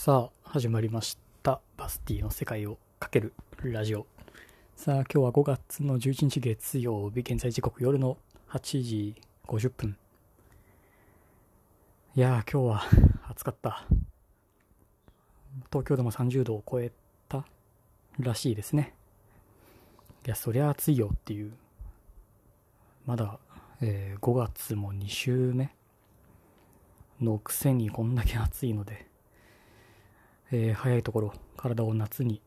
さあ、始まりました。バスティの世界をかけるラジオ。さあ、今日は5月の11日月曜日、現在時刻夜の8時50分。いやー、今日は暑かった。東京でも30度を超えたらしいですね。いや、そりゃ暑いよっていう。まだ、えー5月も2週目のくせにこんだけ暑いので、えー早いところ体を夏に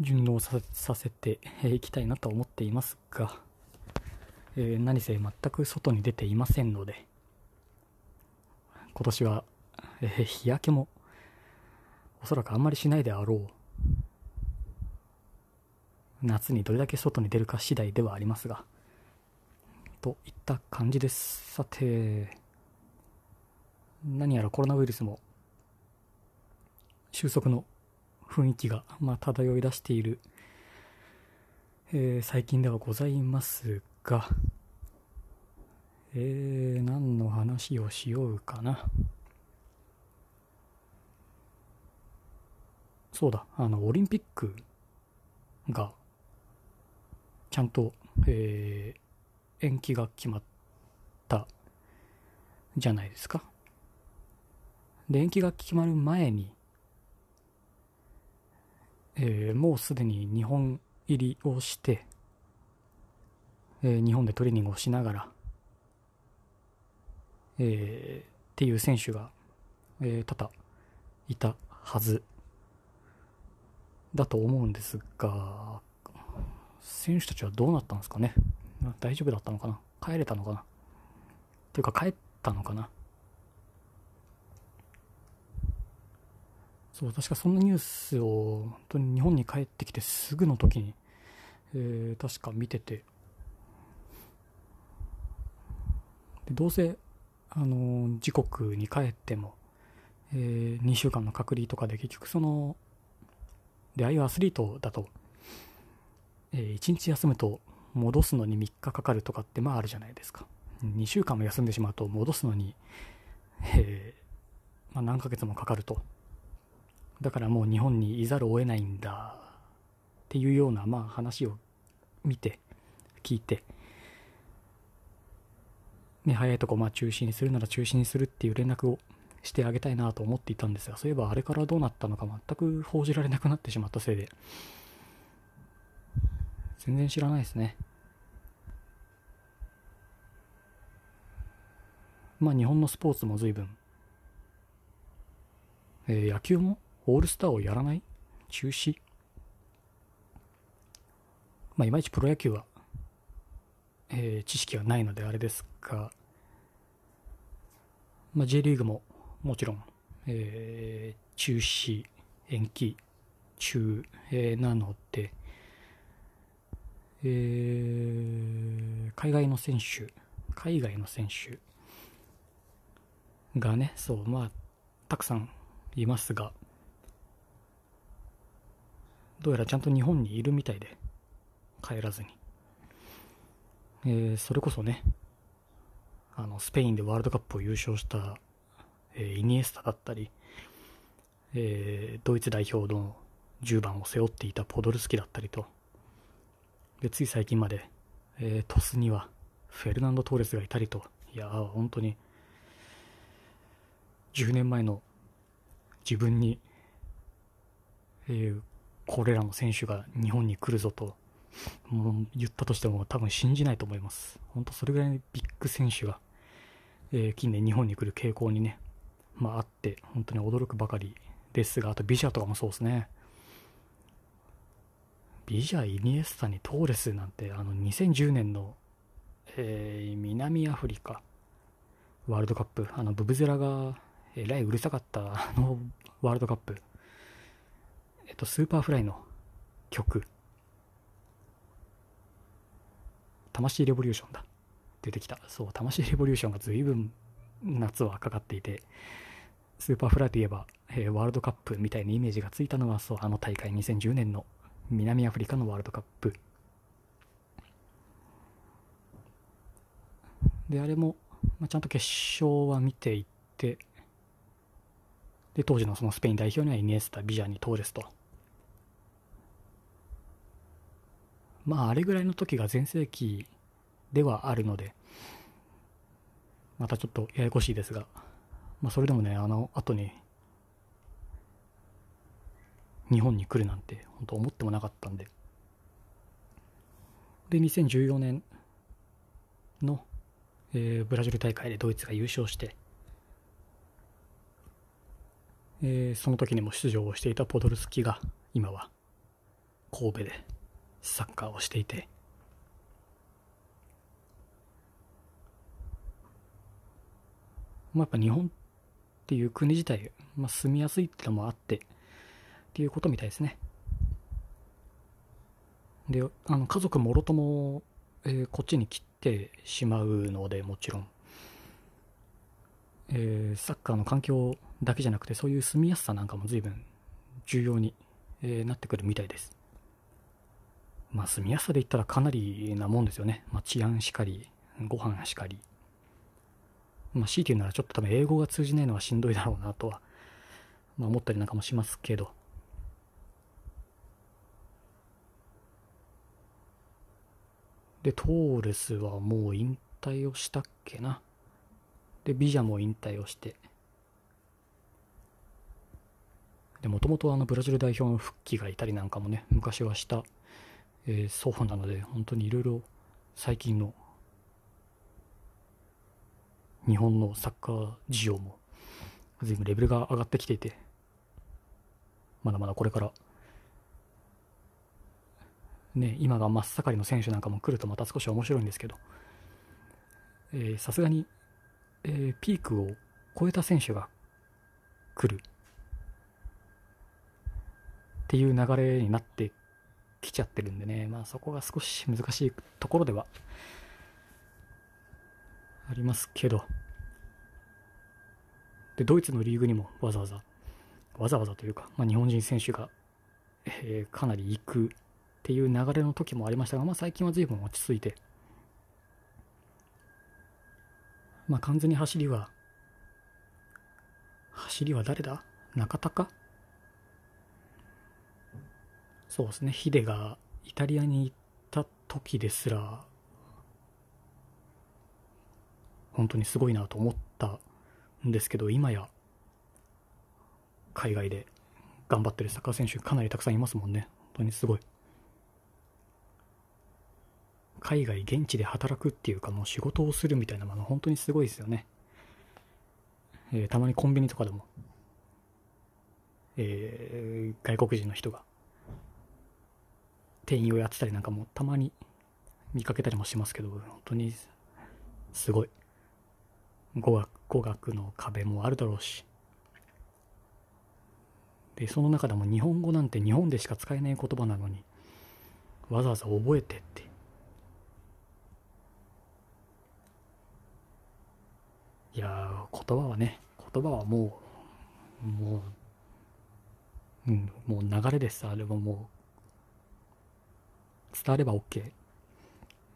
順応させさせてえーいきたいなと思っていますが、えー何せ全く外に出ていませんので今年は、えー日焼けもおそらくあんまりしないであろう夏にどれだけ外に出るか次第ではありますがといった感じです。さて何やらコロナウイルスも収束の雰囲気が、まあ、漂い出している、えー最近ではございますが、えー、何の話をしようかな。そうだ、あの、オリンピックが、ちゃんと、えー延期が決まったじゃないですか。で、延期が決まる前に、えーもうすでに日本入りをして、えー日本でトレーニングをしながら、えーっていう選手が、えー多々いたはずだと思うんですが、選手たちはどうなったんですかね。大丈夫だったのかな。帰れたのかな。っていうか帰ったのかな。そう、確かそんなニュースを、本当に日本に帰ってきてすぐの時に、えー確か見てて、でどうせ、あのー自国に帰っても、え2週間の隔離とかで結局その、で、ああいうアスリートだと、え1日休むと戻すのに3日かかるとかってまああるじゃないですか。2週間も休んでしまうと戻すのに、えーまあ、何ヶ月もかかると。だからもう日本にいざるを得ないんだっていうようなまあ話を見て聞いて、ね、早いとこまあ中止にするなら中止にするっていう連絡をしてあげたいなと思っていたんですがそういえばあれからどうなったのか全く報じられなくなってしまったせいで。全然知らないですね。まあ日本のスポーツも随分。えー野球もオールスターをやらない？中止？まあ、いまいちプロ野球は、えー知識がないのであれですが、まあ、J リーグももちろん、えー中止、延期中、えーなので、えー海外の選手、海外の選手がね、そう、まあ、たくさんいますが、どうやらちゃんと日本にいるみたいで、帰らずに。えーそれこそね、あの、スペインでワールドカップを優勝した、えーイニエスタだったり、えードイツ代表の10番を背負っていたポドルスキだったりと、で、つい最近まで、えートスにはフェルナンド・トーレスがいたりと、いや、本当に、10年前の自分に、えーこれらの選手が日本に来るぞと、言ったとしても多分信じないと思います。本当それぐらいのビッグ選手が、えー近年日本に来る傾向にね、まああって、本当に驚くばかりですが、あとビジャとかもそうですね。ビジャ、イニエスタにトーレスなんて、あの2010年の、えー南アフリカワールドカップ、あのブブゼラがえらいうるさかったあのワールドカップ、えっと、 Superfly の曲、魂レボリューションだ。出てきた。そう、魂レボリューションが随分夏はかかっていて、 Superfly といえば、えーワールドカップみたいなイメージがついたのは、そう、あの大会2010年の南アフリカのワールドカップ。で、あれも、まあ、ちゃんと決勝は見ていて、で、当時のそのスペイン代表にはイニエスタ、ビジャニ、トーレスと。まあ、あれぐらいの時が全盛期ではあるので、またちょっとややこしいですが、まあ、それでもね、あの後に、日本に来るなんて、本当思ってもなかったんで。で、2014年の、えー、ブラジル大会でドイツが優勝して、えー、その時にも出場をしていたポドルスキが今は神戸でサッカーをしていて。まあ、やっぱ日本っていう国自体、まあ、住みやすいってのもあってっていうことみたいですね。であの家族もろとも、えー、こっちに来てしまうのでもちろん、えー、サッカーの環境だけじゃなくてそういう住みやすさなんかも随分重要に、えー、なってくるみたいです。まあ住みやすさで言ったらかなりなもんですよね、まあ、治安しかりご飯しかり。まあ強いて言うならちょっと多分英語が通じないのはしんどいだろうなとは、まあ、思ったりなんかもしますけど。でトーレスはもう引退をしたっけな？でビジャも引退をして。でもともとあのブラジル代表の復帰がいたりなんかもね昔はした、えー、そうなので本当にいろいろ最近の日本のサッカー事情も随分レベルが上がってきていてまだまだこれからね今が真っ盛りの選手なんかも来るとまた少し面白いんですけどさすがに、えー、ピークを超えた選手が来るっていう流れになってきちゃってるんでね、まあそこが少し難しいところではありますけど、で、ドイツのリーグにもわざわざ、わざわざというか、まあ、日本人選手が、えー、かなり行くっていう流れの時もありましたが、まあ最近は随分落ち着いて、まあ完全に走りは、走りは誰だ？中田か？そうですね、ヒデがイタリアに行った時ですら、本当にすごいなと思ったんですけど、今や、海外で頑張ってるサッカー選手かなりたくさんいますもんね。本当にすごい。海外、現地で働くっていうか、もう仕事をするみたいなもの、本当にすごいですよね。えー、たまにコンビニとかでも、えー、外国人の人が店員をやってたりなんかもたまに見かけたりもしますけど、本当にすごい。語学語学の壁もあるだろうし。で、その中でも日本語なんて日本でしか使えない言葉なのに、わざわざ覚えてって。いや言葉はね、言葉はもう、もう、うん、もう流れです。あれはもう、伝われば OK。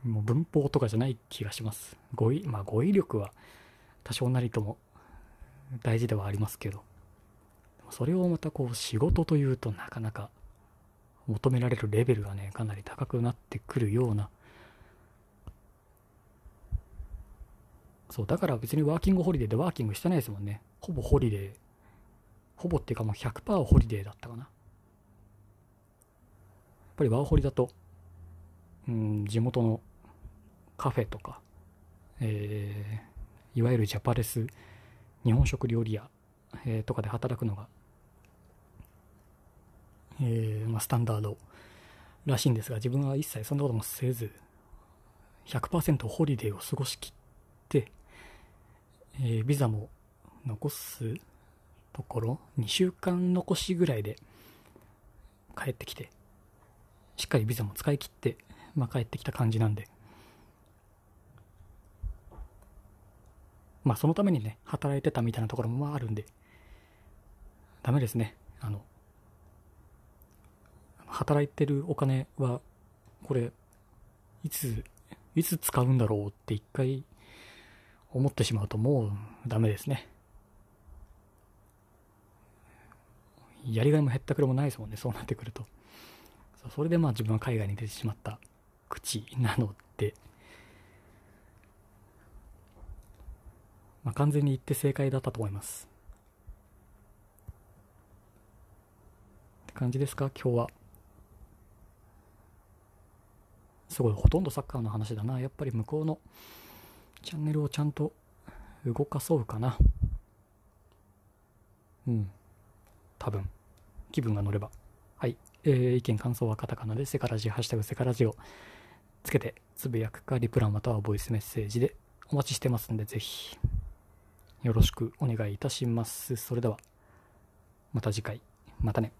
もう文法とかじゃない気がします。語彙、まあ語彙力は多少なりとも大事ではありますけど、それをまたこう仕事というとなかなか求められるレベルがね、かなり高くなってくるような、そう、だから別にワーキングホリデーでワーキングしてないですもんね。ほぼホリデー。ほぼっていうかもう100%ホリデーだったかな。やっぱりワーホリだと、うん、地元のカフェとか、えー、いわゆるジャパレス日本食料理屋、えー、とかで働くのが、えーまあ、スタンダードらしいんですが自分は一切そんなこともせず100%ホリデーを過ごしきって、えー、ビザも残すところ2週間残しぐらいで帰ってきてしっかりビザも使い切ってまあ、帰ってきた感じなんで。まあ、そのためにね、働いてたみたいなところもああるんで、ダメですね。あの、働いてるお金は、これ、いつ、いつ使うんだろうって一回思ってしまうともうダメですね。やりがいも減ったくれもないですもんね、そうなってくると。それでまあ自分は海外に出てしまった口なので、まあ、完全に言って正解だったと思います。って感じですか、今日は。すごい、ほとんどサッカーの話だな。やっぱり向こうのチャンネルをちゃんと動かそうかな。うん。多分。気分が乗れば。はい。えー、意見、感想はカタカナでセカラジ、ハッシュタグセカラジをつけてつぶやくか、リプランまたはボイスメッセージでお待ちしてますんで、ぜひよろしくお願いいたします。それでは、また次回。またね。